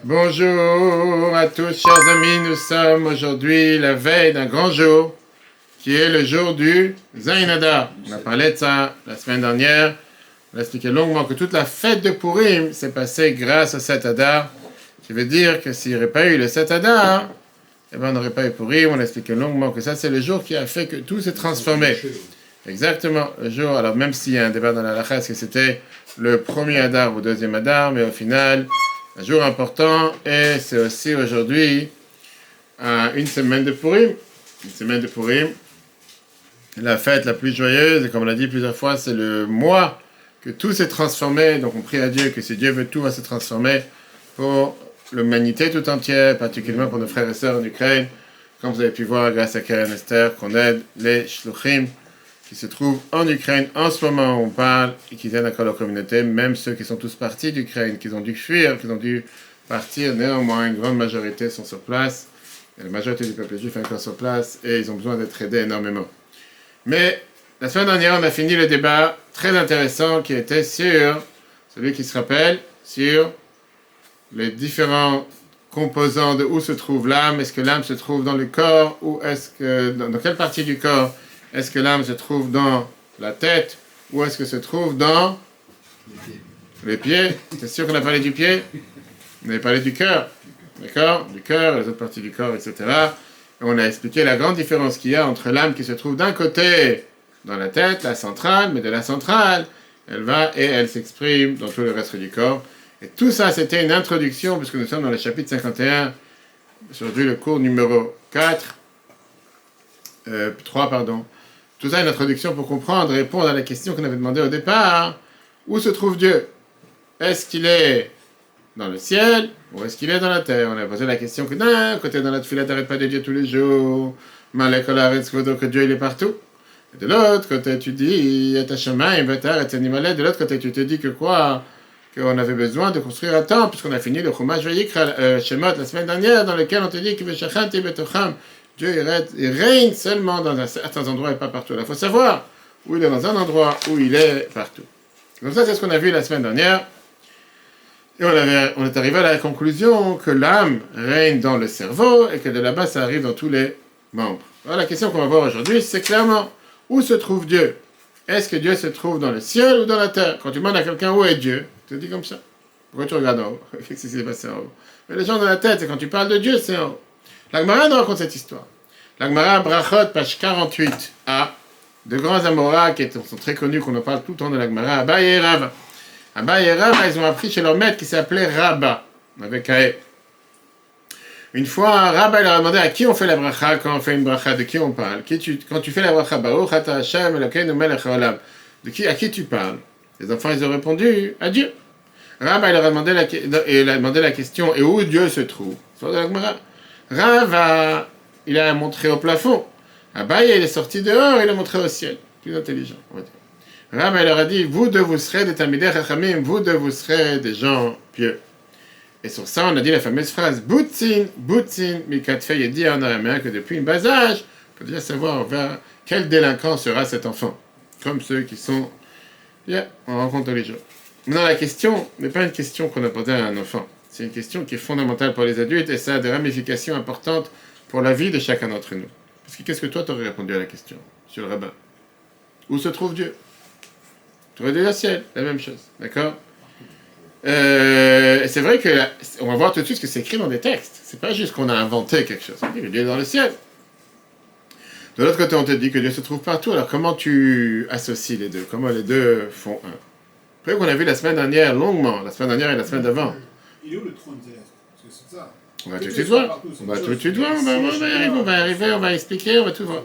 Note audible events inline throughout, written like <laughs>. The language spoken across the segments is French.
Bonjour à tous, chers amis. Nous sommes aujourd'hui la veille d'un grand jour qui est le jour du Zainada. On a parlé de ça la semaine dernière. On a expliqué longuement que toute la fête de Purim s'est passée grâce au 7 Adar. Qui veut dire que s'il n'y aurait pas eu le 7 Adar, eh ben, on n'aurait pas eu Purim. On a expliqué longuement que ça, c'est le jour qui a fait que tout s'est transformé. Exactement, le jour. Alors, même s'il y a un débat dans la lacha, est-ce que c'était le premier Adar ou le deuxième Adar, mais au final, un jour important, et c'est aussi aujourd'hui euh, une semaine de Purim. Une semaine de Purim, la fête la plus joyeuse, et comme on l'a dit plusieurs fois, c'est le mois que tout s'est transformé. Donc on prie à Dieu que si Dieu veut, tout va se transformer pour l'humanité tout entière, particulièrement pour nos frères et sœurs en Ukraine. Comme vous avez pu voir grâce à Karen Esther, qu'on aide les shluchim qui se trouvent en Ukraine en ce moment où on parle et qui viennent encore leur communauté, même ceux qui sont tous partis d'Ukraine, qui ont dû fuir, qui ont dû partir, néanmoins, une grande majorité sont sur place. La majorité du peuple juif est encore sur place et ils ont besoin d'être aidés énormément. Mais la semaine dernière, on a fini le débat très intéressant qui était sur, celui qui se rappelle, sur les différents composants de où se trouve l'âme. Est-ce que l'âme se trouve dans le corps ou est-ce que dans quelle partie du corps est-ce que l'âme se trouve dans la tête ou est-ce que se trouve dans les pieds? C'est sûr qu'on a parlé du pied? On a parlé du cœur. D'accord Du cœur, les autres parties du corps, etc. Et on a expliqué la grande différence qu'il y a entre l'âme qui se trouve d'un côté dans la tête, la centrale, mais de la centrale, elle va et elle s'exprime dans tout le reste du corps. Et tout ça, c'était une introduction, puisque nous sommes dans le chapitre 51, aujourd'hui le cours numéro 4, 3, pardon. Tout ça, une introduction pour comprendre, répondre à la question qu'on avait demandé au départ. Où se trouve Dieu? Est-ce qu'il est dans le ciel ou est-ce qu'il est dans la terre? On a posé la question que d'un côté dans la tefila, t'arrêtes pas de Dieu tous les jours. que Dieu il est partout. De l'autre côté, tu dis, et de l'autre côté, tu te dis que quoi? Qu'on avait besoin de construire un temple, puisqu'on a fini le Chumash Vayikra euh, la semaine dernière, dans lequel on te dit que Dieu il règne, seulement dans un certain endroit et pas partout. Il faut savoir où il est dans un endroit, où il est partout. Donc ça, c'est ce qu'on a vu la semaine dernière. Et on, avait, on est arrivé à la conclusion que l'âme règne dans le cerveau et que de là-bas, ça arrive dans tous les membres. Alors la question qu'on va voir aujourd'hui, c'est clairement où se trouve Dieu? Est-ce que Dieu se trouve dans le ciel ou dans la terre? Quand tu demandes à quelqu'un où est Dieu, tu te dis comme ça. Pourquoi tu regardes en haut? <laughs> Qu'est-ce qui s'est passé en haut? Mais les gens dans la tête, c'est quand tu parles de Dieu, c'est en haut. L'Agmara nous raconte cette histoire. L'Agmara Brachot, page 48a, de grands Amoras qui sont très connus, qu'on en parle tout le temps de l'Agmara, Abaye et Rava. Abaye et Rava, ils ont appris chez leur maître qui s'appelait Rabba, avec Ae. Une fois, Rabba leur a demandé à qui on fait la bracha? Quand on fait une bracha, de qui on parle? Qui tu, quand tu fais la bracha, Baruch Hashem de qui, à qui tu parles? Les enfants, ils ont répondu à Dieu. Rabba leur a demandé la, il a demandé la question, et où Dieu se trouve? Rav, il a montré au plafond. Abaye, il est sorti dehors, il a montré au ciel. Plus intelligent, on va dire. Rav, il leur a dit, vous deux, vous serez des Tamideh Chachamim, vous deux, vous serez des gens pieux. Et sur ça, on a dit la fameuse phrase, Boutzin, Boutzin, Mikatfe, il dit en araméen que depuis une bas âge, il faut déjà savoir quel délinquant sera cet enfant. Comme ceux qui sont, yeah, on rencontre tous les jours. Maintenant, la question n'est pas une question qu'on a posée à un enfant. C'est une question qui est fondamentale pour les adultes et ça a des ramifications importantes pour la vie de chacun d'entre nous. Parce que qu'est-ce que toi t'aurais répondu à la question, monsieur le rabbin? Où se trouve Dieu? Tu aurais dit le ciel, la même chose, d'accord? Euh, C'est vrai que on va voir tout de suite ce que c'est écrit dans des textes. C'est pas juste qu'on a inventé quelque chose. Dieu est dans le ciel. De l'autre côté, on te dit que Dieu se trouve partout. Alors comment tu associes les deux? Comment les deux font un? Après qu'on a vu la semaine dernière longuement, la semaine dernière et la semaine d'avant. Il est où le trône céleste? Parce que c'est ça. On va tout de suite voir. On va tout de suite voir. On va, y arriver, on va arriver, on va expliquer, on va tout voir.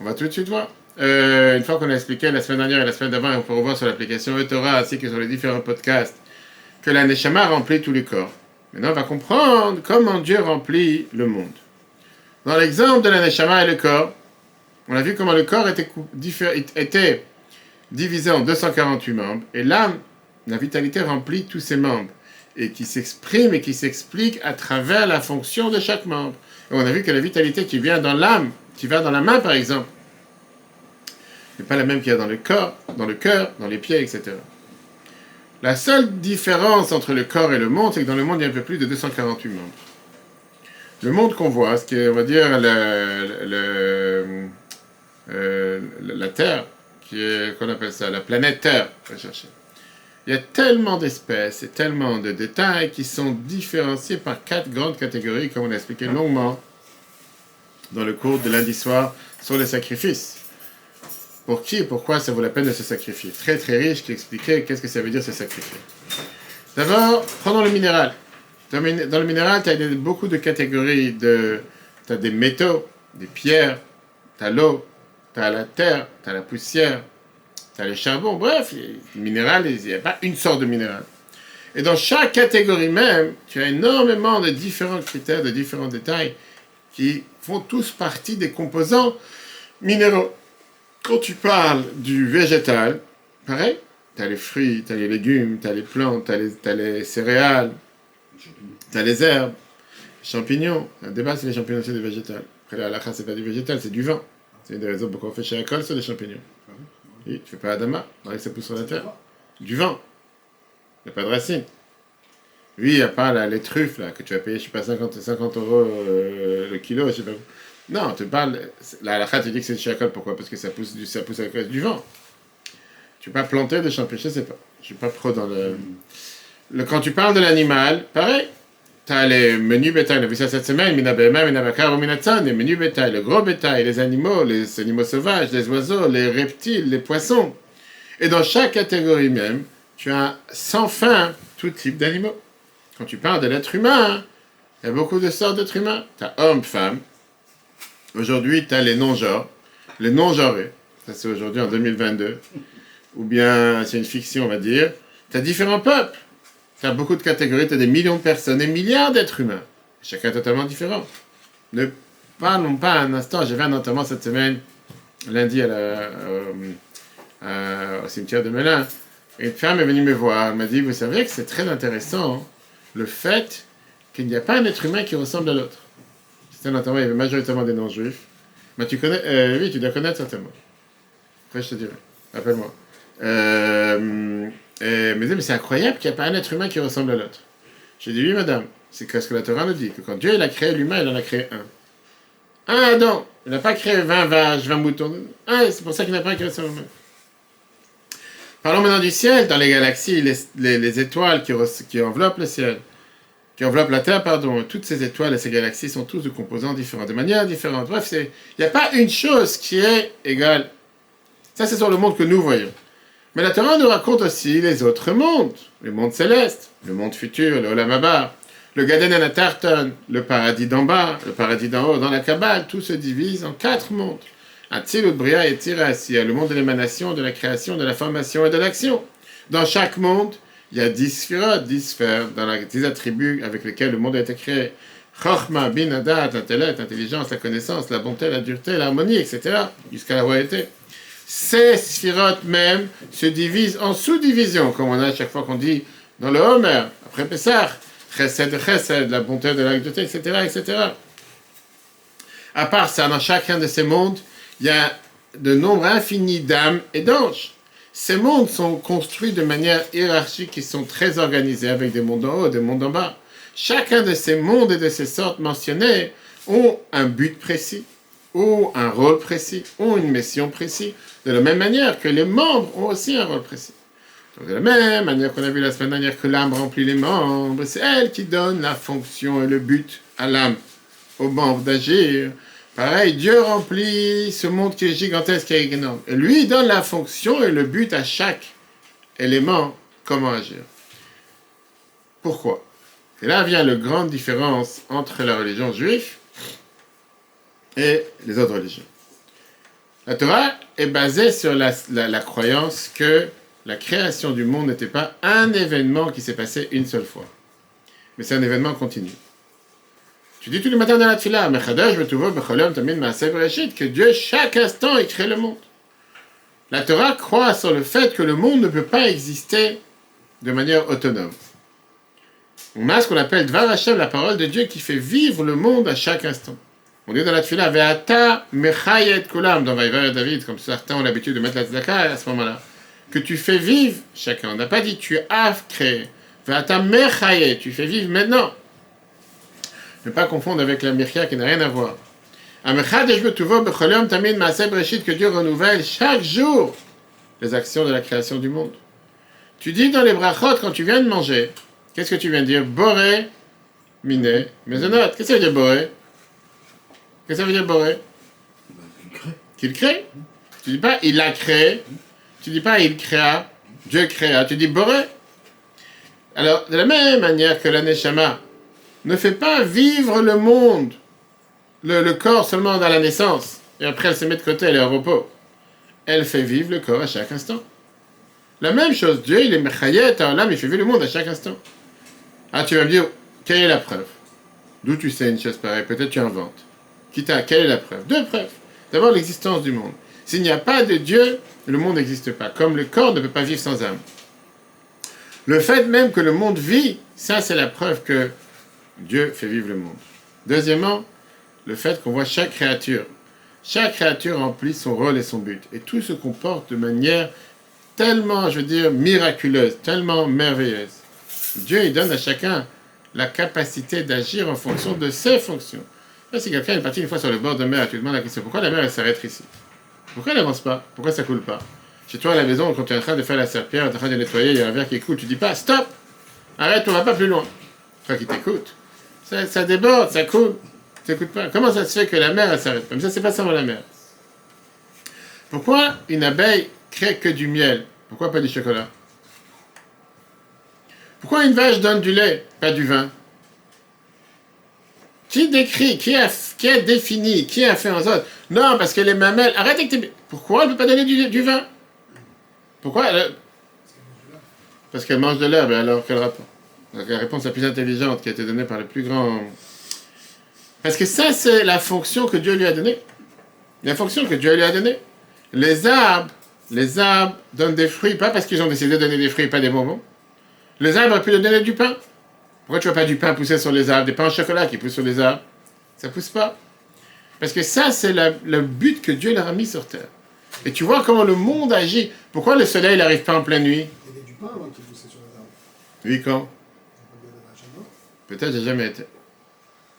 On va tout de suite voir. Euh, une fois qu'on a expliqué la semaine dernière et la semaine d'avant, et on peut revoir sur l'application Etora ainsi que sur les différents podcasts, que la Neshama remplit tous les corps. Maintenant, on va comprendre comment Dieu remplit le monde. Dans l'exemple de la Neshama et le corps, on a vu comment le corps était, était divisé en 248 membres, et l'âme, la vitalité remplit tous ses membres et qui s'exprime et qui s'explique à travers la fonction de chaque membre. On a vu que la vitalité qui vient dans l'âme, qui va dans la main par exemple, n'est pas la même qu'il y a dans le corps, dans le cœur, dans les pieds, etc. La seule différence entre le corps et le monde, c'est que dans le monde, il y a un peu plus de 248 membres. Le monde qu'on voit, ce qui est, on va dire, le- euh, la Terre, qu'on appelle ça, la planète Terre, on. Il y a tellement d'espèces et tellement de détails qui sont différenciés par quatre grandes catégories, comme on a expliqué longuement dans le cours de lundi soir sur les sacrifices. Pour qui et pourquoi ça vaut la peine de se sacrifier? Très très riche qui expliquait qu'est-ce que ça veut dire se sacrifier. D'abord, prenons le minéral. Dans le minéral, tu as beaucoup de catégories de... Tu as des métaux, des pierres, tu as l'eau, tu as la terre, tu la poussière, tu as le charbon. Bref, le minéral, il n'y a pas une sorte de minéral. Et dans chaque catégorie même, tu as énormément de différents critères, de différents détails qui font tous partie des composants minéraux. Quand tu parles du végétal, pareil, tu as les fruits, tu as les légumes, tu as les plantes, tu as t'as les céréales, tu as les herbes, les champignons. Un débat, c'est les champignons, c'est des végétales. Après, la halakha, c'est pas du végétal, c'est du vent. C'est une des raisons pourquoi on fait chez Akol sur les champignons. Oui, tu fais pas Adama, que ça pousse sur la terre. Du vent. Il n'y a pas de racines. Oui, il n'y a pas là, les truffes là, que tu vas payer, je sais pas, 50, 50 euros euh, le kilo, je sais pas. Non, tu parles. La halakha, tu dis que c'est du chacol, pourquoi? Parce que ça pousse, du, ça pousse à cause du vent. Tu peux pas planter des champignons, je sais pas. Je suis pas pro dans le. le quand tu parles de l'animal, pareil. Tu as les menus bétail, on a vu ça cette semaine, les menus bétail, le gros bétail, les animaux, les animaux sauvages, les oiseaux, les reptiles, les poissons. Et dans chaque catégorie même, tu as sans fin tout type d'animaux. Quand tu parles de l'être humain, il y a beaucoup de sortes d'êtres humains. Tu as homme, femme. Aujourd'hui, tu as les non-genres, les non-genrés. Ça, c'est aujourd'hui en 2022. Ou bien, c'est une fiction, on va dire. Tu as différents peuples. As beaucoup de catégories, tu as des millions de personnes, des milliards d'êtres humains. Chacun totalement différent. Ne parlons pas un instant. J'ai fait un cette semaine, lundi, à la, euh, euh, au cimetière de Melun. Une femme est venue me voir. Elle m'a dit Vous savez que c'est très intéressant, hein, le fait qu'il n'y a pas un être humain qui ressemble à l'autre. C'était un il y avait majoritairement des non-juifs. Mais tu connais euh, Oui, tu dois connaître certainement. Après, je te dirai. Appelle-moi. Euh, me dit, mais c'est incroyable qu'il n'y a pas un être humain qui ressemble à l'autre. J'ai dit, oui, madame, c'est ce que la Torah nous dit, que quand Dieu il a créé l'humain, il en a créé un. Un Adam. Il n'a pas créé 20 vaches, 20 moutons. Un, c'est pour ça qu'il n'a pas créé son humain. Parlons maintenant du ciel, dans les galaxies, les, les- les étoiles qui, qui enveloppent le ciel, qui enveloppent la Terre, pardon. Toutes ces étoiles et ces galaxies sont tous de composants différents, de manière différente. Bref, il n'y a pas une chose qui est égale. Ça, c'est sur le monde que nous voyons. Mais la Torah nous raconte aussi les autres mondes, le monde céleste, le monde futur, le Olam le Gaden Anatarton, le paradis d'en bas, le paradis d'en haut. Dans la Kabbale, tout se divise en quatre mondes. Atzilut, Bria et Tiras. Il y a le monde de l'émanation, de la création, de la formation et de l'action. Dans chaque monde, il y a dix sphirotes, dix sphères, dans les dix attributs avec lesquels le monde a été créé. Chochma, bin, adat, l'intellect, l'intelligence, la connaissance, la bonté, la dureté, l'harmonie, etc. Jusqu'à la royauté ces sphirotes même se divisent en sous-divisions, comme on a chaque fois qu'on dit dans le Homer, après Pessah, Chesed, Chesed, la bonté de la etc., etc. À part ça, dans chacun de ces mondes, il y a de nombre infini d'âmes et d'anges. Ces mondes sont construits de manière hiérarchique, ils sont très organisés, avec des mondes en haut, des mondes en bas. Chacun de ces mondes et de ces sortes mentionnées ont un but précis, ou un rôle précis, ou une mission précise, de la même manière que les membres ont aussi un rôle précis. De la même manière qu'on a vu la semaine dernière que l'âme remplit les membres, c'est elle qui donne la fonction et le but à l'âme, aux membres d'agir. Pareil, Dieu remplit ce monde qui est gigantesque et énorme. Et lui donne la fonction et le but à chaque élément, comment agir. Pourquoi? Et là vient la grande différence entre la religion juive et les autres religions. La Torah est basée sur la, croyance que la création du monde n'était pas un événement qui s'est passé une seule fois, mais c'est un événement continu. Tu dis tous les matins dans la bereshit, que Dieu, chaque instant, il crée le monde. La Torah croit sur le fait que le monde ne peut pas exister de manière autonome. On a ce qu'on appelle Dvar Hashem, la parole de Dieu qui fait vivre le monde à chaque instant. On dit dans la tefillah, Ve'ata mechayet kulam, dans Vaïvar David, comme certains ont l'habitude de mettre la tzedaka à ce moment-là, que tu fais vivre chacun. On n'a pas dit tu as créé. Tu fais vivre maintenant. Ne pas confondre avec la mirkia qui n'a rien à voir. Que Dieu renouvelle chaque jour les actions de la création du monde. Tu dis dans les brachot, quand tu viens de manger, qu'est-ce que tu viens de dire? Boré, miné, maisonnette. Qu'est-ce que ça veut dire boré? Qu'est-ce que ça veut dire boré Qu'il crée. Tu dis pas il a créé. Tu dis pas il créa. Dieu créa. Tu dis boré. Alors, de la même manière que l'aneshama ne fait pas vivre le monde, le, le, corps seulement dans la naissance, et après elle se met de côté, elle est au repos. Elle fait vivre le corps à chaque instant. La même chose, Dieu, il est mechayet, l'âme, il fait vivre le monde à chaque instant. Ah, tu vas me dire, quelle est la preuve? D'où tu sais une chose pareille? Peut-être tu inventes. Quelle est la preuve? Deux preuves. D'abord, l'existence du monde. S'il n'y a pas de Dieu, le monde n'existe pas. Comme le corps ne peut pas vivre sans âme. Le fait même que le monde vit, ça c'est la preuve que Dieu fait vivre le monde. Deuxièmement, le fait qu'on voit chaque créature. Chaque créature remplit son rôle et son but. Et tout se comporte de manière tellement, je veux dire, miraculeuse, tellement merveilleuse. Dieu, il donne à chacun la capacité d'agir en fonction de ses fonctions. Si quelqu'un est parti une fois sur le bord de mer, tu te demandes la question, pourquoi la mer, elle s'arrête ici Pourquoi elle n'avance pas? Pourquoi ça coule pas? Chez toi, à la maison, quand tu es en train de faire la serpillère, tu es en train de nettoyer, il y a un verre qui coule, tu dis pas, stop Arrête, on va pas plus loin. Toi qui t'écoute. Ça, ça, déborde, ça coule. Tu n'écoutes pas. Comment ça se fait que la mer, elle s'arrête Mais ça, c'est pas seulement la mer. Pourquoi une abeille crée que du miel? Pourquoi pas du chocolat? Pourquoi une vache donne du lait, pas du vin? Qui décrit, qui a, défini, qui a fait en sorte? Non, parce que les mamelles. Arrête avec Pourquoi elle ne peut pas donner du, vin? Pourquoi Parce qu'elle mange de l'herbe, alors quel rapport La réponse la plus intelligente qui a été donnée par le plus grand. Parce que ça, c'est la fonction que Dieu lui a donnée. La fonction que Dieu lui a donnée. Les arbres, les arbres donnent des fruits, pas parce qu'ils ont décidé de donner des fruits, pas des bonbons. Les arbres auraient pu donner du pain. Pourquoi tu vois pas du pain pousser sur les arbres, des pains au chocolat qui poussent sur les arbres Ça pousse pas. Parce que ça, c'est le but que Dieu leur a mis sur terre. Et tu vois comment le monde agit. Pourquoi le soleil n'arrive pas en pleine nuit? Il y avait du pain avant qui poussait sur les arbres. Oui, quand? Peut-être j'ai jamais été.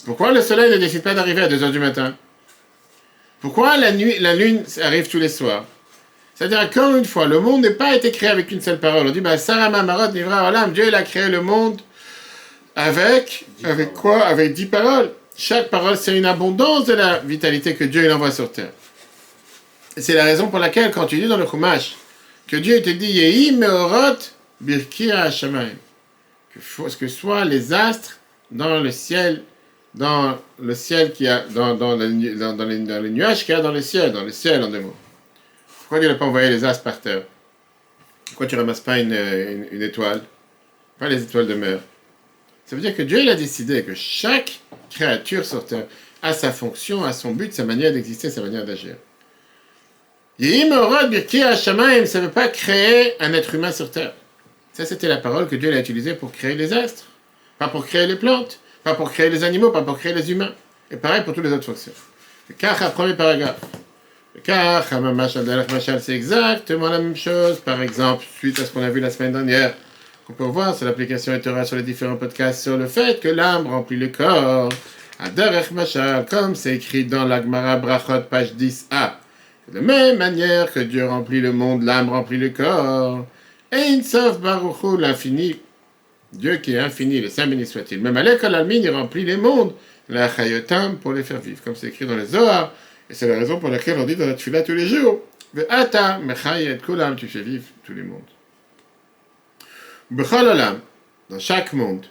Pourquoi le soleil ne décide pas d'arriver à 2h du matin? Pourquoi la, nuit, la lune arrive tous les soirs? C'est-à-dire, encore une fois, le monde n'est pas été créé avec une seule parole. On dit, bah, Sarah Mamarot Nivra Dieu, il a créé le monde avec, avec quoi? Avec dix paroles. Chaque parole, c'est une abondance de la vitalité que Dieu il envoie sur terre. C'est la raison pour laquelle, quand tu dis dans le Chumash, que Dieu te dit, Yehi Meorot Birkira que, que soit les astres dans le ciel, dans le ciel qui a, dans, dans, dans, dans les, les nuages qu'il y a dans le ciel, dans le ciel en deux mots. Pourquoi Dieu n'a pas envoyé les astres par terre? Pourquoi tu ramasses pas une, une, étoile? Pas les étoiles de mer. Ça veut dire que Dieu il a décidé que chaque créature sur terre a sa fonction, a son but, sa manière d'exister, sa manière d'agir. Ça ne veut pas créer un être humain sur terre. Ça, c'était la parole que Dieu a utilisée pour créer les astres. Pas pour créer les plantes, pas pour créer les animaux, pas pour créer les humains. Et pareil pour toutes les autres fonctions. Car, premier paragraphe. Car Machal, c'est exactement la même chose. Par exemple, suite à ce qu'on a vu la semaine dernière, qu'on peut voir sur l'application Etora sur les différents podcasts sur le fait que l'âme remplit le corps. Adarech Machal, comme c'est écrit dans l'Agmara Brachot, page 10a. De même manière que Dieu remplit le monde, l'âme remplit le corps. Ein Sof Baruchu, l'infini. Dieu qui est infini, le Saint béni soit-il. Même à l'école il remplit les mondes. La Chayotam pour les faire vivre. Comme c'est écrit dans les Zohar. Et c'est la raison pour laquelle on dit dans la tefila tous les jours, Ata mechayet kulam, tu fais vivre tous les mondes. Bechol dans chaque monde,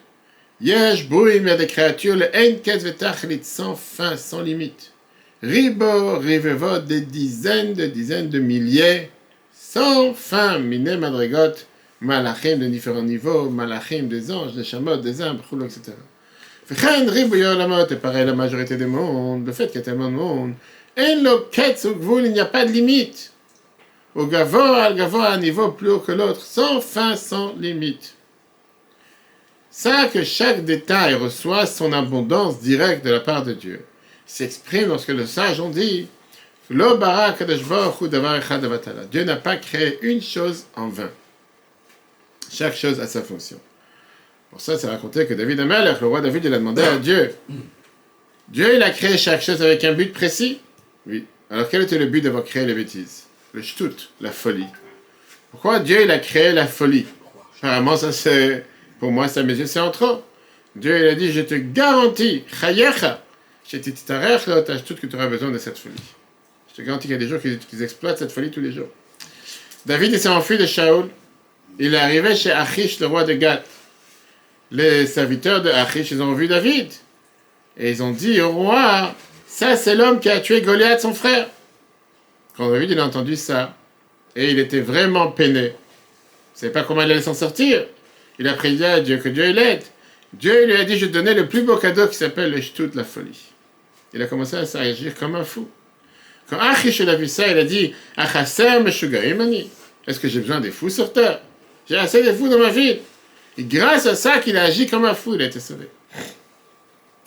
yesh il y a des créatures, le sans fin, sans limite. Ribo, rivevot, des dizaines de dizaines de milliers, sans fin, mine madrigot, malachim de différents niveaux, malachim des anges, des chamots, des arbres, etc. Fechen, ribo, yolamot, et pareil la majorité des mondes, le fait qu'il y a tellement de monde, il n'y a pas de limite. Au gavoa, al gavoa, un niveau plus haut que l'autre, sans fin, sans limite. Ça que chaque détail reçoit son abondance directe de la part de Dieu s'exprime lorsque le sage on dit. Dieu n'a pas créé une chose en vain. Chaque chose a sa fonction. Pour ça, c'est raconté que David Amalek, le roi David, il a demandé à Dieu. Dieu, il a créé chaque chose avec un but précis? Oui. Alors, quel était le but d'avoir créé les bêtises? Le shtut, la folie. Pourquoi Dieu, il a créé la folie? Apparemment, ça c'est. Pour moi, ça, mes yeux, c'est en trop. Dieu, il a dit Je te garantis, chayecha, je tout que tu auras besoin de cette folie. Je te garantis qu'il y a des gens qui, qui exploitent cette folie tous les jours. David, s'est enfui de Shaoul. Il est arrivé chez Achish, le roi de Gath. Les serviteurs de Achish, ils ont vu David. Et ils ont dit au roi Ça, c'est l'homme qui a tué Goliath, son frère. Quand David a entendu ça, et il était vraiment peiné, il ne savait pas comment il allait s'en sortir. Il a prié à Dieu que Dieu l'aide. Dieu lui a dit Je te donnais le plus beau cadeau qui s'appelle le Shtut, la folie. Il a commencé à s'agir comme un fou. Quand Achish a vu ça, il a dit. Est-ce que j'ai besoin des fous sur terre? J'ai assez de fous dans ma vie. Et grâce à ça qu'il a agi comme un fou, il a été sauvé.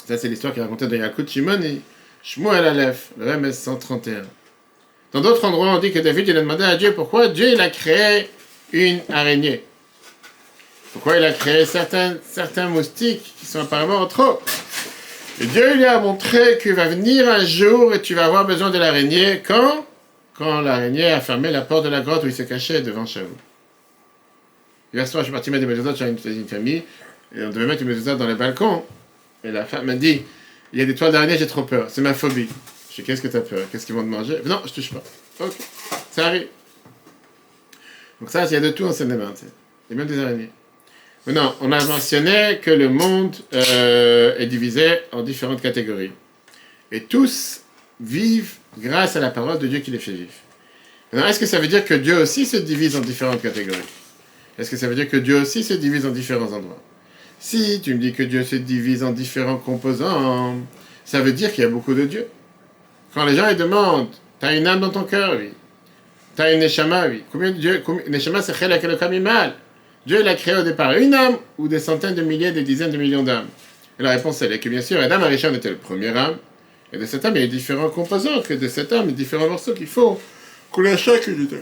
Ça, c'est l'histoire qui est racontée dans Yakut Shimon et Shmuel Aleph, le MS 131. Dans d'autres endroits, on dit que David il a demandé à Dieu pourquoi Dieu il a créé une araignée. Pourquoi il a créé certains, certains moustiques qui sont apparemment trop. Et Dieu lui a montré qu'il va venir un jour et tu vas avoir besoin de l'araignée. Quand? Quand l'araignée a fermé la porte de la grotte où il se cachait devant Shaul. Hier soir, je suis parti mettre des mezuzot chez une, famille et on devait mettre une mezuzot dans le balcon. Et la femme m'a dit Il y a des toiles d'araignée, j'ai trop peur. C'est ma phobie. Je dis Qu'est-ce que tu as peur Qu'est-ce qu'ils vont te manger? Non, je touche pas. Ok, ça arrive. Donc, ça, il y a de tout en Seine-et-Marne. Il y a même des araignées. Maintenant, on a mentionné que le monde euh, est divisé en différentes catégories. Et tous vivent grâce à la parole de Dieu qui les fait vivre. Maintenant, est-ce que ça veut dire que Dieu aussi se divise en différentes catégories? Est-ce que ça veut dire que Dieu aussi se divise en différents endroits? Si tu me dis que Dieu se divise en différents composants, ça veut dire qu'il y a beaucoup de dieux. Quand les gens ils demandent, t'as une âme dans ton cœur, oui. T'as une neshama, oui. Combien de dieux Neshama, c'est chel mal. Dieu l'a créé au départ une âme ou des centaines de milliers, des dizaines de millions d'âmes Et la réponse elle est que bien sûr, Adam Arishon était le premier âme, et de cette âme il y a différents composants, que de cette âme il y a différents morceaux qu'il faut qu'on a chaque unité.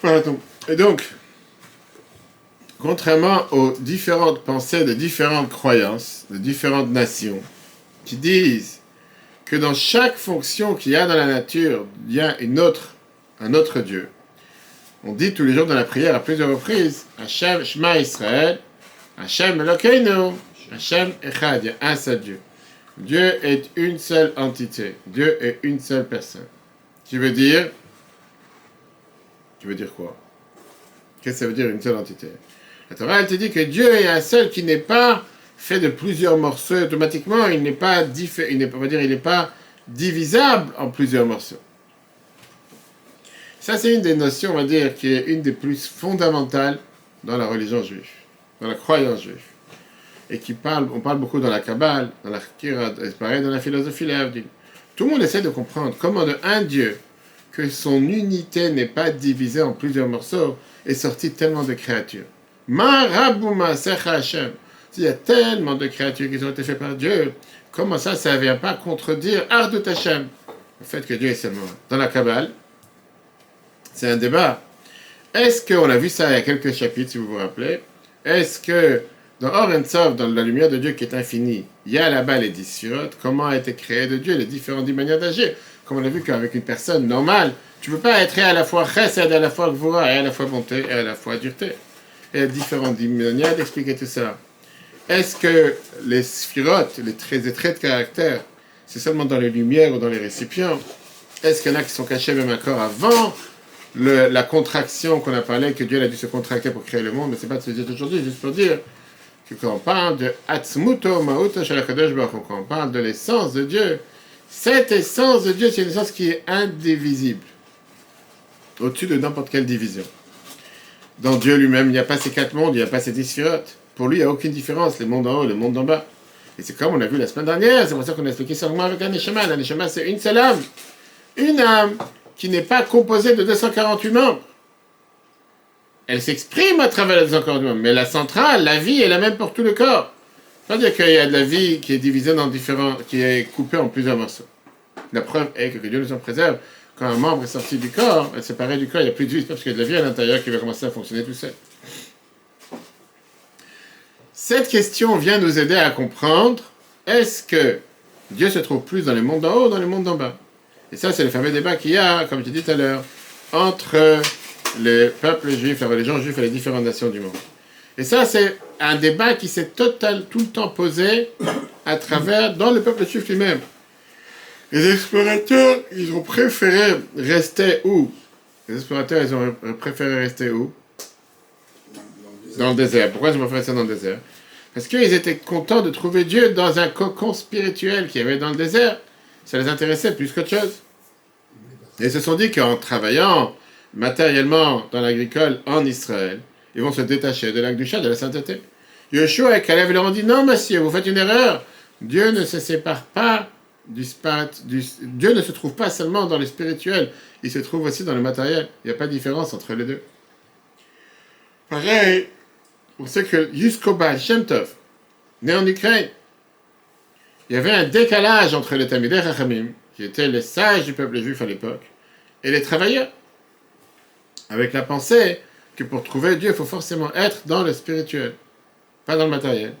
Pardon. Et donc, contrairement aux différentes pensées de différentes croyances, de différentes nations, qui disent que dans chaque fonction qu'il y a dans la nature, il y a un autre Dieu. On dit tous les jours dans la prière à plusieurs reprises Hachem Shema Israël, Hachem Elokeinu, Hachem Echad, il y a un seul Dieu. Dieu est une seule entité. Dieu est une seule personne. Tu veux dire Tu veux dire quoi? Qu'est-ce que ça veut dire une seule entité? La Torah, elle te dit que Dieu est un seul qui n'est pas fait de plusieurs morceaux automatiquement. Il n'est pas, pas, pas divisable en plusieurs morceaux. Ça, c'est une des notions, on va dire, qui est une des plus fondamentales dans la religion juive, dans la croyance juive. Et qui parle, on parle beaucoup dans la Kabbale, dans la Kira, pareil dans la philosophie l'Avdil. Tout le monde essaie de comprendre comment de un Dieu, que son unité n'est pas divisée en plusieurs morceaux, est sorti tellement de créatures. Secha Hashem. S'il y a tellement de créatures qui ont été faites par Dieu, comment ça, ça ne vient pas contredire Ardut Hashem Le fait que Dieu est seulement dans la Kabbale, c'est un débat. Est-ce qu'on a vu ça il y a quelques chapitres, si vous vous rappelez Est-ce que dans Or dans la lumière de Dieu qui est infinie, il y a là-bas les dix comment a été créé de Dieu, les différentes manières d'agir Comme on a vu qu'avec une personne normale, tu ne peux pas être à la fois chesed, à la fois gvura, et à la fois bonté, et à la fois dureté. Il a différentes manières d'expliquer tout ça. Est-ce que les sphirotes, les traits, de caractère, c'est seulement dans les lumières ou dans les récipients Est-ce qu'il y en a qui sont cachés même encore avant la contraction qu'on a parlé, que Dieu a dû se contracter pour créer le monde, mais c'est pas de se dire aujourd'hui, juste pour dire que quand on parle de Atzmuto Mauta quand on parle de l'essence de Dieu, cette essence de Dieu, c'est une essence qui est indivisible, au-dessus de n'importe quelle division. Dans Dieu lui-même, il n'y a pas ces quatre mondes, il n'y a pas ces dix sphirotes. Pour lui, il n'y a aucune différence, les mondes en haut et les mondes en bas. Et c'est comme on a vu la semaine dernière, c'est pour ça qu'on a expliqué ça avec un Neshama. Un Neshama, c'est une seule âme. Une âme qui n'est pas composée de 248 membres. Elle s'exprime à travers les 248 membres, mais la centrale, la vie, est la même pour tout le corps. C'est-à-dire qu'il y a de la vie qui est divisée dans différents, qui est coupée en plusieurs morceaux. La preuve est que, Dieu nous en préserve. Quand un membre est sorti du corps, est séparé du corps, il n'y a plus de vie, parce qu'il y a de la vie à l'intérieur qui va commencer à fonctionner tout seul. Cette question vient nous aider à comprendre est-ce que Dieu se trouve plus dans le monde d'en haut ou dans le monde d'en bas? Et ça, c'est le fameux débat qu'il y a, comme je dit tout à l'heure, entre le peuple juif, la religion juive et les différentes nations du monde. Et ça, c'est un débat qui s'est total, tout le temps posé à travers, dans le peuple juif lui-même. Les explorateurs, ils ont préféré rester où? Les explorateurs, ils ont préféré rester où? Dans le désert. Pourquoi ils ont préféré rester dans le désert? Parce qu'ils étaient contents de trouver Dieu dans un cocon spirituel qu'il y avait dans le désert. Ça les intéressait plus qu'autre chose. Et ils se sont dit qu'en travaillant matériellement dans l'agricole en Israël, ils vont se détacher de l'acte de la sainteté. Yeshua et Caleb leur ont dit non, monsieur, vous faites une erreur. Dieu ne se sépare pas du, du Dieu ne se trouve pas seulement dans le spirituel, il se trouve aussi dans le matériel. Il n'y a pas de différence entre les deux. Pareil, on sait que jusqu'au Baal Shem Tov, né en Ukraine, il y avait un décalage entre les Tamidei Chachamim, qui étaient les sages du peuple juif à l'époque, et les travailleurs. Avec la pensée que pour trouver Dieu, il faut forcément être dans le spirituel, pas dans le matériel.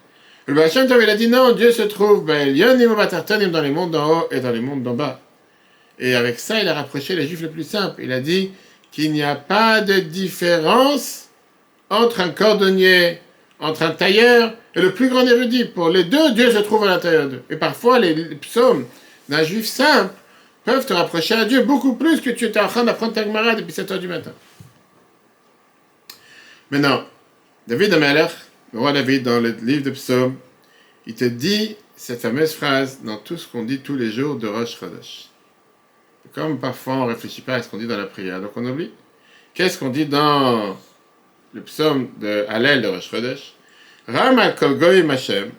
Le Baal Shem Tov, il a dit non, Dieu se trouve dans les mondes d'en haut et dans les mondes d'en bas. Et avec ça, il a rapproché les juifs le plus simple. Il a dit qu'il n'y a pas de différence entre un cordonnier, entre un tailleur et le plus grand érudit. Pour les deux, Dieu se trouve à l'intérieur d'eux. Et parfois, les, psaumes d'un juif simple peuvent te rapprocher à Dieu beaucoup plus que tu étais en train d'apprendre ta Gemara depuis 7 heures du matin. Maintenant, David Ameller, le roi David, dans le livre de psaumes, il te dit cette fameuse phrase dans tout ce qu'on dit tous les jours de Rosh Chodesh. Comme parfois on ne réfléchit pas à ce qu'on dit dans la prière, donc on oublie. Qu'est-ce qu'on dit dans le psaume de Hallel de Rosh Chodesh Ram al Kolgoy Hashem,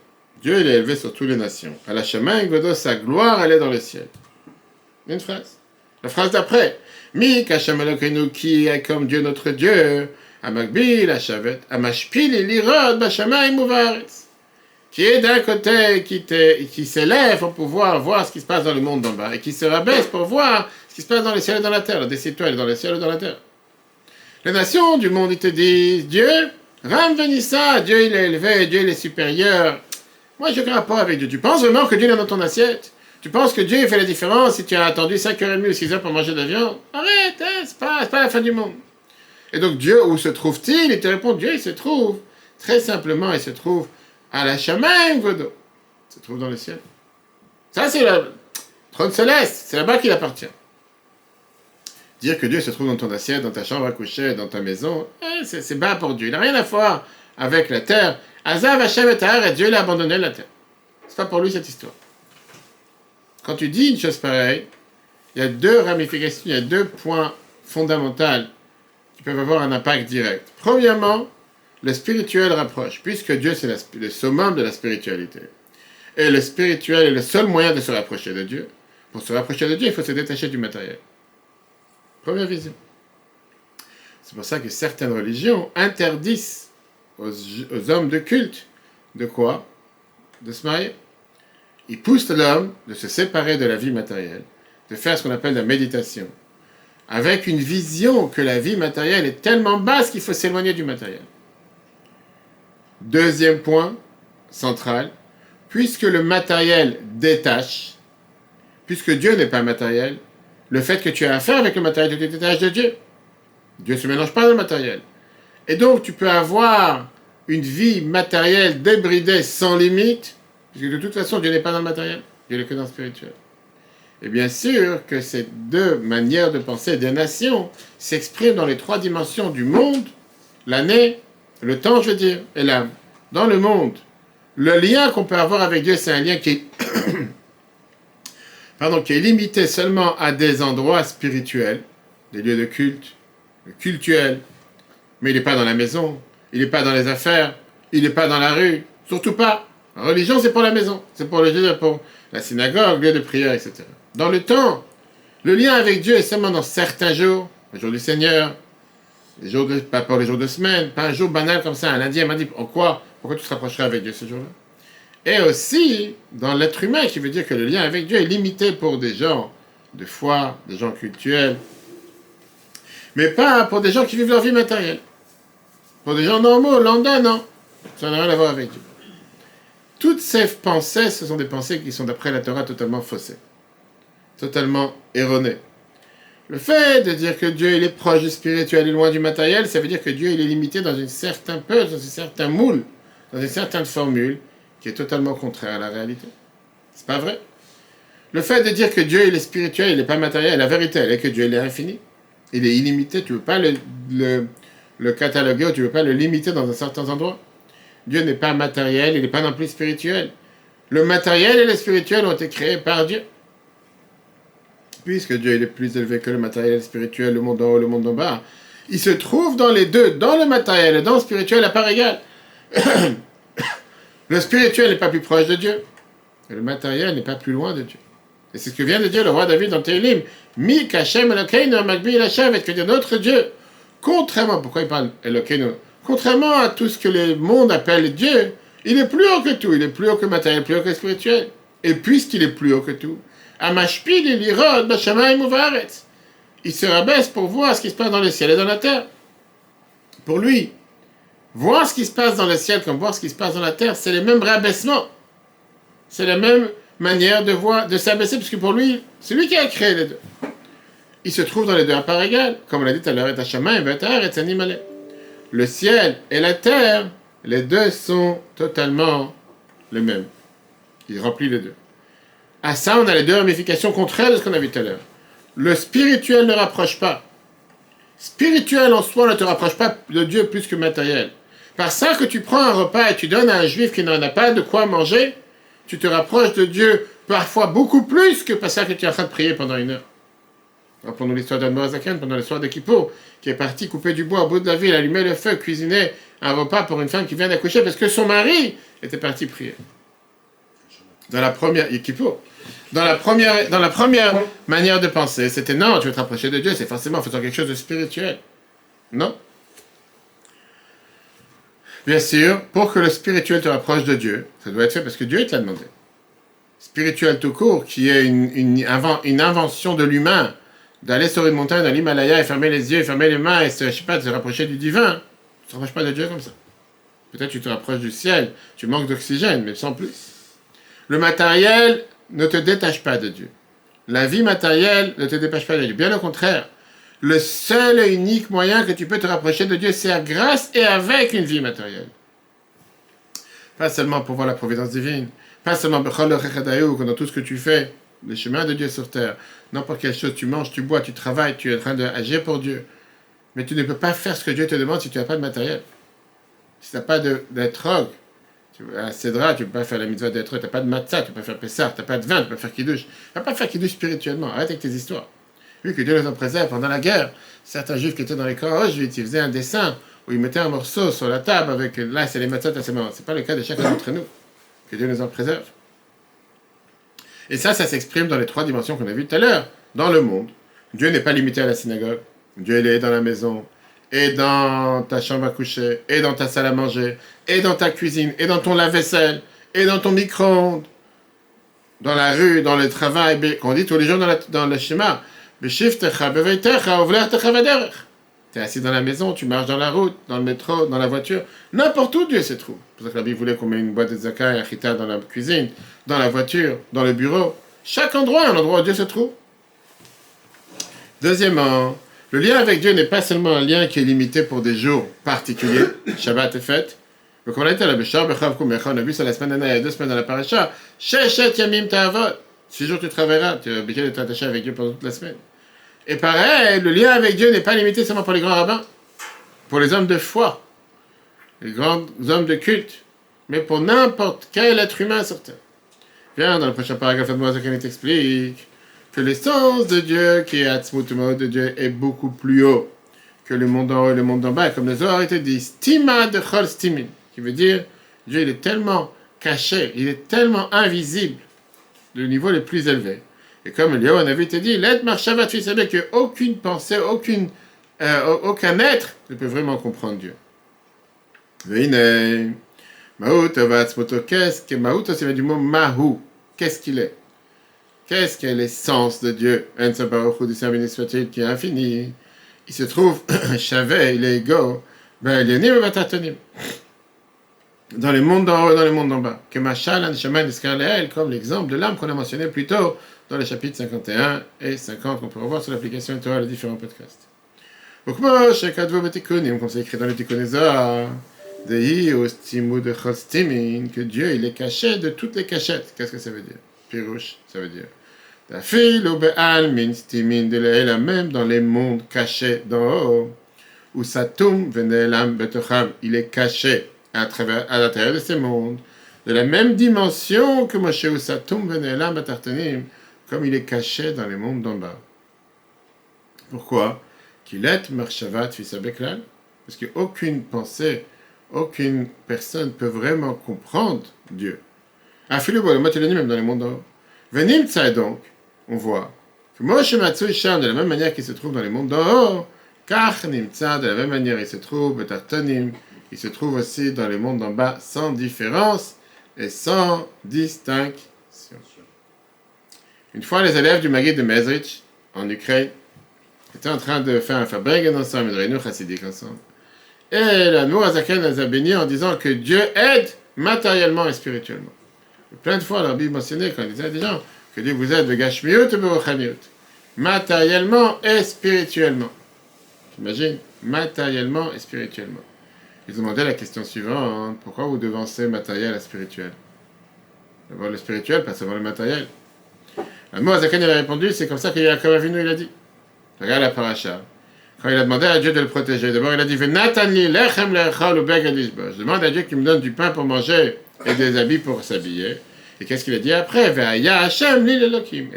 Dieu il est élevé sur toutes les nations. À la chemin, sa gloire elle est dans le ciel. Une phrase. La phrase d'après. Mi Hashem Elokeinu qui est comme Dieu notre Dieu. Amagbil, Ashavet, Amashpil et l'Irod, Bashamayim Uvaretz. Qui est d'un côté, qui, qui s'élève pour pouvoir voir ce qui se passe dans le monde d'en bas, et qui se rabaisse pour voir ce qui se passe dans les ciels et dans la terre, des étoiles dans les ciels et dans la terre. Les nations du monde, ils te disent, Dieu, Ram ça, Dieu il est élevé, Dieu il est supérieur. Moi, je n'ai pas avec Dieu. Tu penses vraiment que Dieu est dans ton assiette? Tu penses que Dieu fait la différence si tu as attendu 5h30 ou 6h pour manger de la viande? Arrête, hein, c'est pas, pas la fin du monde. Et donc Dieu, où se trouve-t-il? Il te répond, Dieu, il se trouve, très simplement, il se trouve à la chemin, Godo. Il se trouve dans le ciel. Ça, c'est le trône céleste, c'est là-bas qu'il appartient. Dire que Dieu se trouve dans ton assiette, dans ta chambre à coucher, dans ta maison, eh, c'est bas pour Dieu. Il n'a rien à voir avec la terre. Azav Hashem et Dieu l'a abandonné la terre. C'est pas pour lui cette histoire. Quand tu dis une chose pareille, il y a deux ramifications, il y a deux points fondamentaux qui peuvent avoir un impact direct. Premièrement, le spirituel rapproche, puisque Dieu c'est le summum de la spiritualité. Et le spirituel est le seul moyen de se rapprocher de Dieu. Pour se rapprocher de Dieu, il faut se détacher du matériel. Première vision. C'est pour ça que certaines religions interdisent aux, aux hommes de culte de quoi? De se marier. Ils poussent l'homme de se séparer de la vie matérielle, de faire ce qu'on appelle la méditation, avec une vision que la vie matérielle est tellement basse qu'il faut s'éloigner du matériel. Deuxième point central, puisque le matériel détache, puisque Dieu n'est pas matériel, le fait que tu as affaire avec le matériel, tu te détaches de Dieu. Dieu ne se mélange pas dans le matériel. Et donc tu peux avoir une vie matérielle débridée sans limite, puisque de toute façon Dieu n'est pas dans le matériel, Dieu n'est que dans le spirituel. Et bien sûr que ces deux manières de penser des nations s'expriment dans les trois dimensions du monde, l'année, le temps, je veux dire, et l'âme. Dans le monde, le lien qu'on peut avoir avec Dieu, c'est un lien qui est, pardon, qui est limité seulement à des endroits spirituels, des lieux de culte, cultuels, mais il n'est pas dans la maison, il n'est pas dans les affaires, il n'est pas dans la rue, surtout pas. La religion, c'est pour la maison, c'est pour le pour la synagogue, lieu de prière, etc dans le temps. Le lien avec Dieu est seulement dans certains jours, le jour du Seigneur, pas pour les jours de semaine, pas un jour banal comme ça. Un indien m'a dit Pourquoi? Pourquoi tu te rapprocherais avec Dieu ce jour-là? Et aussi dans l'être humain, qui veut dire que le lien avec Dieu est limité pour des gens de foi, des gens cultuels, mais pas pour des gens qui vivent leur vie matérielle. Pour des gens normaux, lambda, non. Ça n'a rien à voir avec Dieu. Toutes ces pensées, ce sont des pensées qui sont d'après la Torah totalement faussées, totalement erronées. Le fait de dire que Dieu il est proche du spirituel et loin du matériel, ça veut dire que Dieu il est limité dans une certaine peu, dans un certain moule, dans une certaine formule qui est totalement contraire à la réalité. C'est pas vrai. Le fait de dire que Dieu il est spirituel, il n'est pas matériel, la vérité elle est que Dieu il est infini. Il est illimité, tu ne peux pas le, le, le cataloguer ou tu ne peux pas le limiter dans un certain endroit. Dieu n'est pas matériel, il n'est pas non plus spirituel. Le matériel et le spirituel ont été créés par Dieu puisque Dieu est plus élevé que le matériel spirituel, le monde en haut, le monde en bas, il se trouve dans les deux, dans le matériel et dans le spirituel à part égale. <clears throat> le spirituel n'est pas plus proche de Dieu, et le matériel n'est pas plus loin de Dieu. Et c'est ce que vient de dire le roi David dans Télim. Mi Kachem Elokeinu Magbi Elashav, que dire notre Dieu. Contrairement, pourquoi il parle Elokeinu? Contrairement à tout ce que le monde appelle Dieu, il est plus haut que tout, il est plus haut que matériel, plus haut que spirituel. Et puisqu'il est plus haut que tout, il se rabaisse pour voir ce qui se passe dans le ciel et dans la terre. Pour lui, voir ce qui se passe dans le ciel comme voir ce qui se passe dans la terre, c'est le même rabaissement. C'est la même manière de voir, de s'abaisser, puisque pour lui, c'est lui qui a créé les deux. Il se trouve dans les deux à part égale. Comme on l'a dit tout à l'heure, le ciel et la terre, les deux sont totalement les mêmes. Il remplit les deux. À ça, on a les deux ramifications contraires de ce qu'on a vu tout à l'heure. Le spirituel ne rapproche pas. Spirituel en soi ne te rapproche pas de Dieu plus que matériel. Par ça que tu prends un repas et tu donnes à un juif qui n'en a pas de quoi manger, tu te rapproches de Dieu parfois beaucoup plus que par ça que tu es en train de prier pendant une heure. pendant l'histoire d'Admorazakan, pendant l'histoire de Kippo, qui est parti couper du bois au bout de la ville, allumer le feu, cuisiner un repas pour une femme qui vient d'accoucher parce que son mari était parti prier. Dans la première, Kippo, dans la première, dans la première manière de penser, c'était non, tu veux te rapprocher de Dieu, c'est forcément en faisant quelque chose de spirituel. Non. Bien sûr, pour que le spirituel te rapproche de Dieu, ça doit être fait parce que Dieu te l'a demandé. Spirituel tout court, qui est une, une, invention de l'humain, d'aller sur une montagne dans l'Himalaya et fermer les yeux, fermer les mains et se, je sais pas, se rapprocher du divin. Tu ne te rapproches pas de Dieu comme ça. Peut-être tu te rapproches du ciel, tu manques d'oxygène, mais sans plus. Le matériel ne te détache pas de Dieu. La vie matérielle ne te détache pas de Dieu. Bien au contraire, le seul et unique moyen que tu peux te rapprocher de Dieu, c'est grâce et avec une vie matérielle. Pas seulement pour voir la providence divine, pas seulement pour dans tout ce que tu fais, le chemin de Dieu sur terre, n'importe quelle chose, tu manges, tu bois, tu travailles, tu es en train d'agir pour Dieu. Mais tu ne peux pas faire ce que Dieu te demande si tu n'as pas de matériel. Si tu n'as pas de, de drogue, à Cédra, tu ne peux pas faire la mitzvah d'être, tu n'as pas de matzah, tu ne peux pas faire Pessah, tu n'as pas de vin, tu ne peux pas faire kiddush. Tu ne peux pas faire kiddush spirituellement. Arrête avec tes histoires. Vu que Dieu les en préserve pendant la guerre, certains juifs qui étaient dans les camps ils faisaient un dessin où ils mettaient un morceau sur la table avec là, c'est les matzah, c'est marrant. Ce n'est pas le cas de chacun d'entre nous. Que Dieu les en préserve. Et ça, ça s'exprime dans les trois dimensions qu'on a vues tout à l'heure. Dans le monde, Dieu n'est pas limité à la synagogue. Dieu, est dans la maison, et dans ta chambre à coucher, et dans ta salle à manger, et dans ta cuisine, et dans ton lave-vaisselle, et dans ton micro-ondes, dans la rue, dans le travail, qu'on dit tous les jours dans, dans le schéma. Tu es assis dans la maison, tu marches dans la route, dans le métro, dans la voiture, n'importe où Dieu se trouve. C'est que la Bible voulait qu'on mette une boîte de zakat et achita dans la cuisine, dans la voiture, dans le bureau. Chaque endroit, un endroit où Dieu se trouve. Deuxièmement, le lien avec Dieu n'est pas seulement un lien qui est limité pour des jours particuliers, Shabbat et fête. Comme on a dit à la Béchar, on a vu ça la semaine dernière, il y a deux semaines dans la paracha, Sheshet Yamim Ta'avot. Six jours tu travailleras, tu es obligé d'être attaché avec Dieu pendant toute la semaine. Et pareil, le lien avec Dieu n'est pas limité seulement pour les grands rabbins, pour les hommes de foi, les grands hommes de culte, mais pour n'importe quel être humain sur terre. Viens dans le prochain paragraphe de Moïse qui t'explique que l'essence de Dieu, qui est Atzmutumo de Dieu, est beaucoup plus haut que le monde en haut et le monde en bas. Comme les Zohar te dit, stima de chol stimin, qui veut dire Dieu il est tellement caché, il est tellement invisible, le niveau le plus élevé. Et comme Léo en avait dit, l'aide marchavat savez que aucune pensée, aucune, euh, aucun être ne peut vraiment comprendre Dieu. Qu'est-ce que Maout, c'est du mot Mahou. Qu'est-ce qu'il est? Qu'est-ce qu'est l'essence de Dieu? Saint soit-il, qui est infini. Il se trouve, <coughs> Shavé, il est égaux, ben, il est dans les mondes d'en haut et dans les mondes d'en bas. Que Machal, Anshama, Niskarleel, comme l'exemple de l'âme qu'on a mentionné plus tôt dans les chapitres 51 et 50, qu'on peut revoir sur l'application étoile les différents podcasts. Donc, comme c'est écrit dans le Tikkunezah, Dehi, Ostimu de Chostimin, que Dieu, il est caché de toutes les cachettes. Qu'est-ce que ça veut dire? Pirouche, ça veut dire. La fille, min, stimin, de même dans les mondes cachés d'en haut, où Satum, venelam, betocham, il est caché à, travers, à l'intérieur de ces mondes, de la même dimension que Moshe ou Satum, venelam, betartanim, comme il est caché dans les mondes d'en bas. Pourquoi? Qu'il est marchavat fisabeklal Parce qu'aucune pensée, aucune personne peut vraiment comprendre Dieu. Ah, même dans les mondes d'en haut. Venim donc, on voit que Moshe Matsui de la même manière qu'il se trouve dans les mondes d'en haut, Kach Nimtsa, de la même manière il se trouve, Betartonim, il se trouve aussi dans les mondes d'en bas sans différence et sans distinction. Une fois, les élèves du Maguid de Mezrich, en Ukraine, étaient en train de faire un fabrique ensemble, une réunion chassidique ensemble. Et la Azaken les a bénis en disant que Dieu aide matériellement et spirituellement. plein de fois, la Bible mentionnait quand il disait des gens que Dieu vous aide de Gashmiut ou matériellement et spirituellement. J'imagine, matériellement et spirituellement. Ils ont demandé la question suivante pourquoi vous devancez matériel à spirituel D'abord le spirituel, pas seulement le matériel. Moi, Azakan il a répondu, c'est comme ça que Yaakov Avinu il a dit. Regarde la paracha. Quand il a demandé à Dieu de le protéger, d'abord il a dit Je demande à Dieu qu'il me donne du pain pour manger et des habits pour s'habiller. Et qu'est-ce qu'il a dit après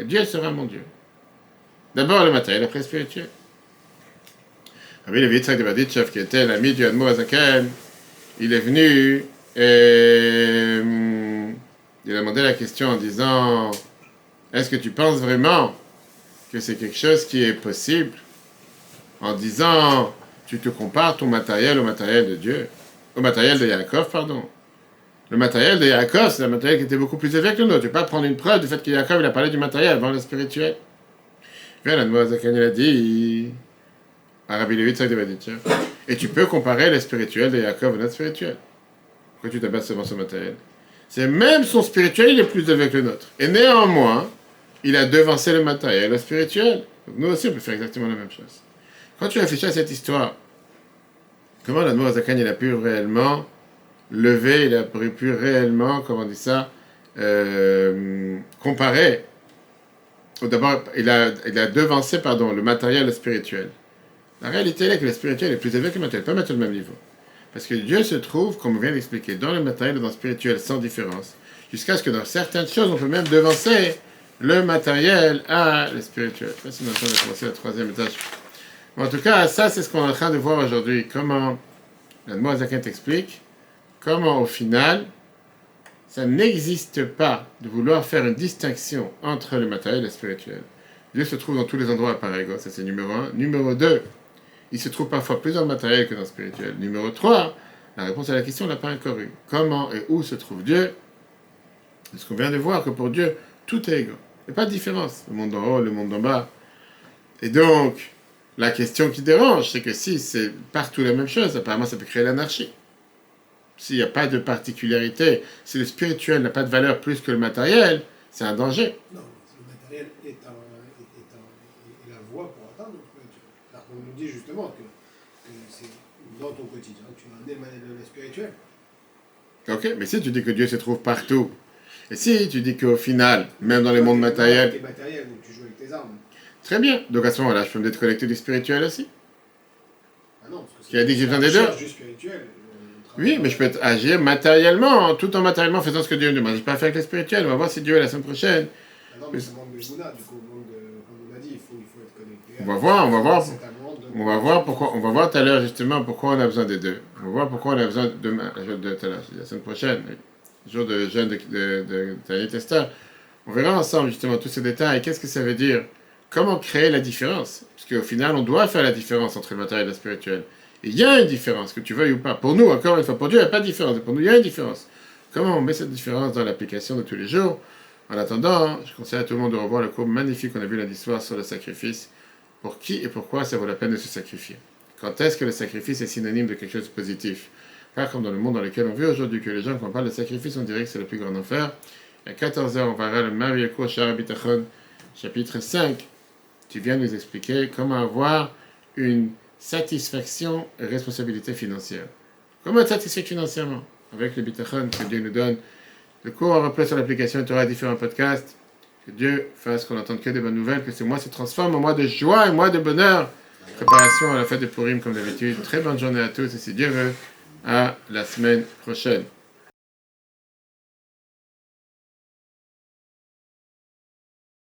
Dieu sera mon Dieu. D'abord le matériel, après le spirituel. Rabbi Levi Yitzhak de Baditchev, qui était l'ami du Admo il est venu et il a demandé la question en disant est-ce que tu penses vraiment que c'est quelque chose qui est possible en disant tu te compares ton matériel au matériel de Dieu, au matériel de Yaakov, pardon. Le matériel de Yaakov, c'est un matériel qui était beaucoup plus élevé que le nôtre. Tu peux pas prendre une preuve du fait que Yaakov il a parlé du matériel avant le spirituel. Bien, la il a dit à Rabbi Levit Et tu peux comparer le spirituel de Yaakov et notre spirituel. Pourquoi tu t'abattes seulement sur matériel? C'est même son spirituel, il est plus élevé que le nôtre. Et néanmoins, il a devancé le matériel, le spirituel. Nous aussi, on peut faire exactement la même chose. Quand tu réfléchis à cette histoire, comment la Zakan il a pu réellement lever, il a pu réellement, comment on dit ça, euh, comparer? D'abord, il a, il a devancé pardon, le matériel et le spirituel. La réalité est que le spirituel est plus élevé que le matériel, pas mettre au même niveau. Parce que Dieu se trouve, comme on vient d'expliquer, dans le matériel et dans le spirituel sans différence. Jusqu'à ce que dans certaines choses, on peut même devancer le matériel à le spirituel. Pas si maintenant commencé le troisième étage. en tout cas, ça, c'est ce qu'on est en train de voir aujourd'hui. Comment, la Moazakin t'explique, comment au final, ça n'existe pas de vouloir faire une distinction entre le matériel et le spirituel. Dieu se trouve dans tous les endroits par ego, ça c'est numéro un. Numéro deux, il se trouve parfois plus dans le matériel que dans le spirituel. Numéro trois, la réponse à la question n'a pas encore eu. Comment et où se trouve Dieu? Est-ce qu'on vient de voir que pour Dieu, tout est égaux. Il n'y a pas de différence. Le monde d'en haut, le monde d'en bas. Et donc, la question qui dérange, c'est que si c'est partout la même chose, apparemment ça peut créer l'anarchie. S'il n'y a pas de particularité, si le spirituel n'a pas de valeur plus que le matériel, c'est un danger le matériel est, est, la voie pour atteindre le spirituel. Alors on nous dit justement que, c'est dans ton quotidien, tu as un le spirituel. Ok, mais si tu dis que Dieu se trouve partout, et si tu dis qu'au final, même dans les mondes matériels. tu joues avec tes armes. Très bien. Donc à ce moment-là, je peux me déconnecter du spirituel aussi. Ah non, parce que Qui a dit que j'ai besoin des deux Oui, mais je peux agir matériellement, tout en matériellement faisant ce que Dieu me demande. Je ne peux pas faire avec le spirituel. On va voir si Dieu, la semaine prochaine. Ah non, mais c'est monde de Mouna, du coup, monde de, comme on dit, il faut, il faut être connecté. On va voir, on va voir. On va voir pourquoi, on va voir tout à l'heure justement pourquoi on a besoin des deux. On va voir pourquoi on a besoin de demain, de la semaine prochaine jour de jeûne de, de, de, On verra ensemble justement tous ces détails. Qu'est-ce que ça veut dire? Comment créer la différence? Parce qu'au final, on doit faire la différence entre le matériel et le spirituel. il y a une différence, que tu veuilles ou pas. Pour nous, encore une fois, pour Dieu, il n'y a pas de différence. Pour nous, il y a une différence. Comment on met cette différence dans l'application de tous les jours? En attendant, je conseille à tout le monde de revoir le cours magnifique qu'on a vu lundi soir sur le sacrifice. Pour qui et pourquoi ça vaut la peine de se sacrifier Quand est-ce que le sacrifice est synonyme de quelque chose de positif? Pas comme dans le monde dans lequel on vit aujourd'hui, que les gens, quand on parle de sacrifice, on dirait que c'est le plus grand enfer. À 14h, on verra le merveilleux cours Bitachon, chapitre 5. Tu viens nous expliquer comment avoir une satisfaction et responsabilité financière. Comment être satisfait financièrement? Avec le bitachon que Dieu nous donne. Le cours en replay sur l'application tu auras différents podcasts. Que Dieu fasse qu'on n'entende que des bonnes nouvelles, que ce mois se transforme en mois de joie et mois de bonheur. Préparation à la fête de Purim comme d'habitude. Très bonne journée à tous et si Dieu veut, à la semaine prochaine.